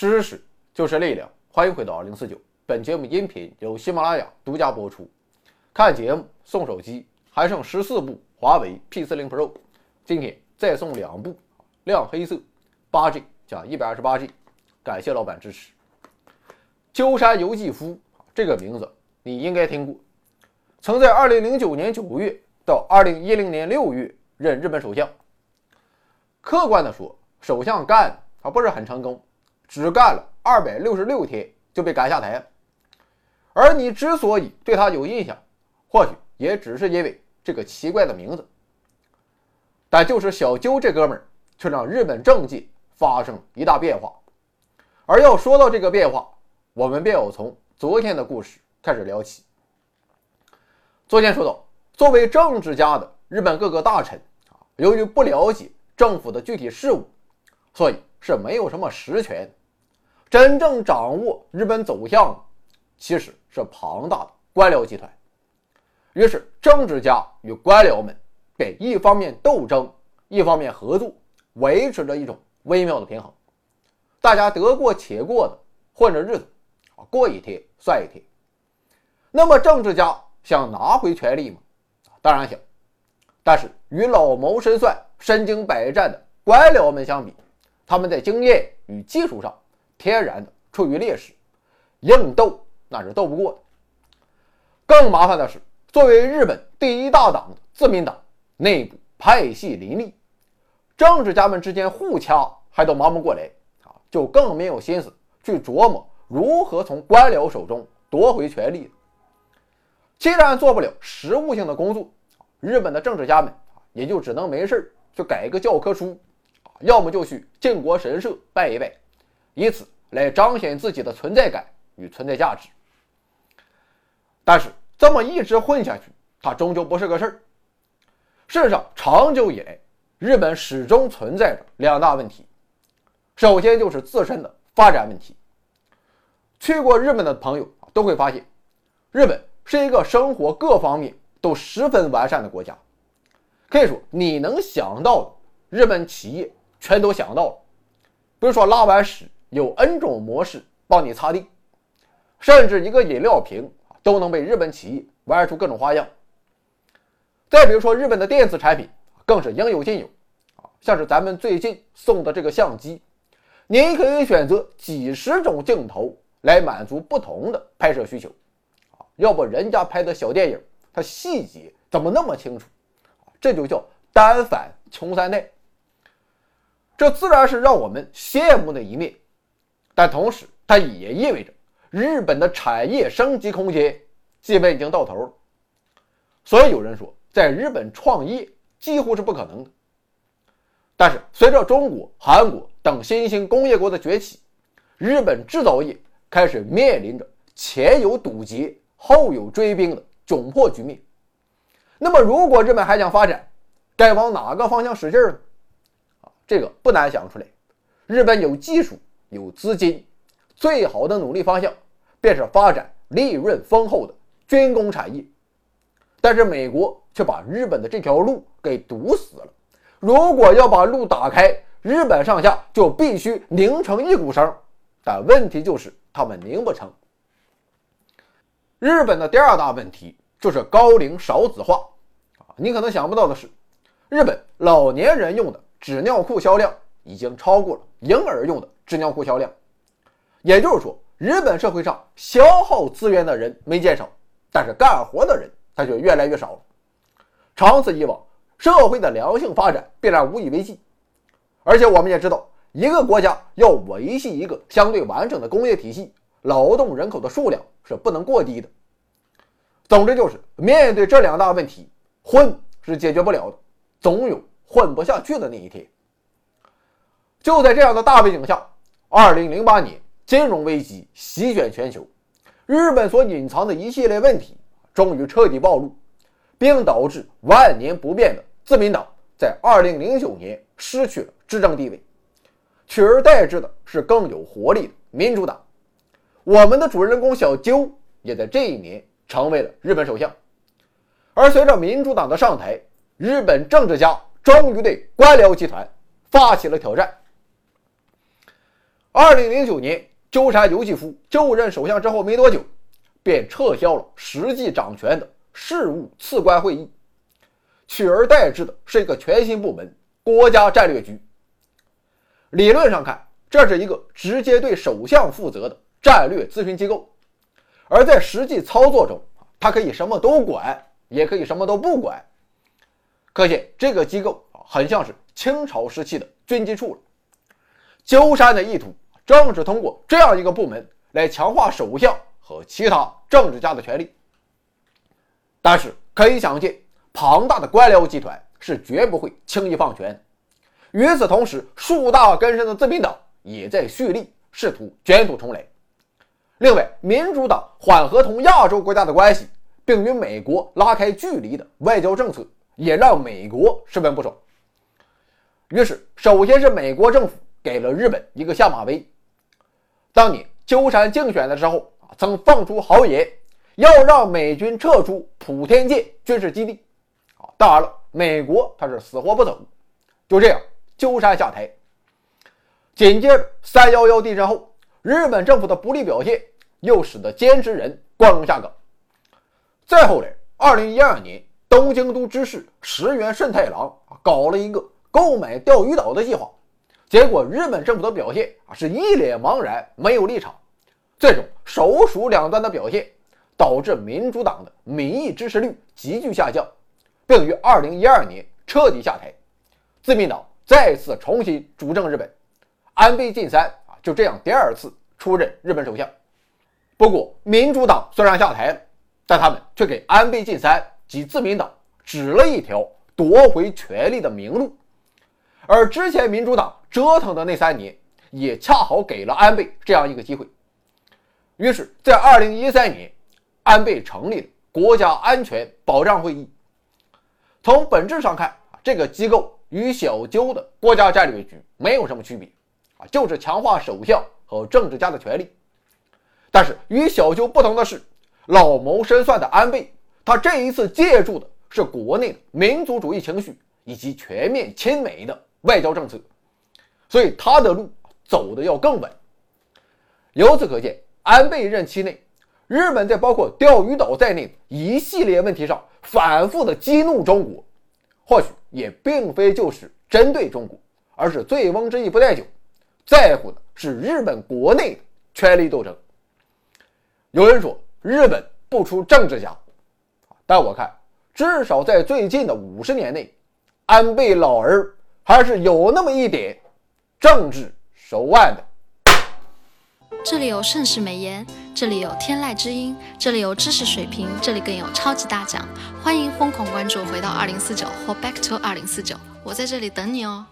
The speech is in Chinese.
知识就是力量，欢迎回到二零四九。本节目音频由喜马拉雅独家播出。看节目送手机，还剩十四部华为 P 四零 Pro，今天再送两部，亮黑色，八 G 加一百二十八 G。感谢老板支持。鸠山由纪夫这个名字你应该听过，曾在二零零九年九月到二零一零年六月任日本首相。客观的说，首相干他不是很成功，只干了二百六十六天就被赶下台。而你之所以对他有印象，或许也只是因为这个奇怪的名字。但就是小鸠这哥们儿，却让日本政界发生一大变化。而要说到这个变化，我们便要从昨天的故事开始聊起。昨天说到，作为政治家的日本各个大臣啊，由于不了解政府的具体事务，所以是没有什么实权。真正掌握日本走向，其实是庞大的官僚集团。于是，政治家与官僚们便一方面斗争，一方面合作，维持着一种微妙的平衡。大家得过且过的混着日子，啊，过一天算一天。那么，政治家想拿回权力吗？当然想。但是，与老谋深算、身经百战的官僚们相比，他们在经验与技术上天然的处于劣势，硬斗那是斗不过的。更麻烦的是，作为日本第一大党的自民党内部派系林立，政治家们之间互掐还都忙不过来啊。就更没有心思去琢磨如何从官僚手中夺回权力。既然做不了实务性的工作，日本的政治家们也就只能没事去改一个教科书，要么就去靖国神社拜一拜，以此来彰显自己的存在感与存在价值。但是这么一直混下去，它终究不是个事儿。事实上，长久以来，日本始终存在着两大问题。首先就是自身的发展问题。去过日本的朋友都会发现，日本是一个生活各方面都十分完善的国家。可以说，你能想到的日本企业全都想到了。比如说，拉完屎有 N 种模式帮你擦地，甚至一个饮料瓶都能被日本企业玩出各种花样。再比如说，日本的电子产品更是应有尽有啊，像是咱们最近送的这个相机。您可以选择几十种镜头来满足不同的拍摄需求，啊，要不人家拍的小电影，它细节怎么那么清楚？这就叫单反穷三代。这自然是让我们羡慕的一面，但同时它也意味着日本的产业升级空间基本已经到头了。所以有人说，在日本创业几乎是不可能的。但是，随着中国、韩国等新兴工业国的崛起，日本制造业开始面临着前有堵截、后有追兵的窘迫局面。那么，如果日本还想发展，该往哪个方向使劲呢？啊，这个不难想出来。日本有技术、有资金，最好的努力方向便是发展利润丰厚的军工产业。但是，美国却把日本的这条路给堵死了。如果要把路打开，日本上下就必须拧成一股绳。但问题就是他们拧不成。日本的第二大问题就是高龄少子化。啊，你可能想不到的是，日本老年人用的纸尿裤销量已经超过了婴儿用的纸尿裤销量。也就是说，日本社会上消耗资源的人没减少，但是干活的人他就越来越少了。长此以往。社会的良性发展必然无以为继，而且我们也知道，一个国家要维系一个相对完整的工业体系，劳动人口的数量是不能过低的。总之就是面对这两大问题，混是解决不了的，总有混不下去的那一天。就在这样的大背景下，二零零八年金融危机席卷全球，日本所隐藏的一系列问题终于彻底暴露，并导致万年不变的。自民党在二零零九年失去了执政地位，取而代之的是更有活力的民主党。我们的主人公小鸠也在这一年成为了日本首相。而随着民主党的上台，日本政治家终于对官僚集团发起了挑战。二零零九年，鸠山由纪夫就任首相之后没多久，便撤销了实际掌权的事务次官会议，取而代之的是一个全新部门——国家战略局。理论上看，这是一个直接对首相负责的战略咨询机构，而在实际操作中，它可以什么都管，也可以什么都不管。可见，这个机构啊，很像是清朝时期的军机处了。鸠山的意图正是通过这样一个部门来强化首相和其他政治家的权力。但是，可以想见，庞大的官僚集团是绝不会轻易放权。与此同时，树大根深的自民党也在蓄力，试图卷土重来。另外，民主党缓和同亚洲国家的关系，并与美国拉开距离的外交政策，也让美国十分不爽。于是，首先是美国政府给了日本一个下马威。当年鸠山竞选的时候啊，曾放出豪言，要让美军撤出普天间军事基地。啊，当然了，美国他是死活不走。就这样。鸠山下台，紧接着三幺幺地震后，日本政府的不利表现又使得菅直人光荣下岗。再后来，二零一二年，东京都知事石原慎太郎搞了一个购买钓鱼岛的计划，结果日本政府的表现啊是一脸茫然，没有立场。这种首鼠两端的表现，导致民主党的民意支持率急剧下降，并于二零一二年彻底下台。自民党。再次重新主政日本，安倍晋三啊就这样第二次出任日本首相。不过，民主党虽然下台了，但他们却给安倍晋三及自民党指了一条夺回权力的明路。而之前民主党折腾的那三年，也恰好给了安倍这样一个机会。于是，在二零一三年，安倍成立了国家安全保障会议。从本质上看，这个机构。与小鸠的国家战略局没有什么区别，啊，就是强化首相和政治家的权力。但是与小鸠不同的是，老谋深算的安倍，他这一次借助的是国内的民族主义情绪以及全面亲美的外交政策，所以他的路走的要更稳。由此可见，安倍任期内，日本在包括钓鱼岛在内一系列问题上反复的激怒中国。或许也并非就是针对中国，而是醉翁之意不在酒，在乎的是日本国内的权力斗争。有人说日本不出政治家，但我看至少在最近的五十年内，安倍老儿而是有那么一点政治手腕的。这里有盛世美颜，这里有天籁之音，这里有知识水平，这里更有超级大奖。欢迎疯狂关注，回到二零四九或 Back to 二零四九，我在这里等你哦。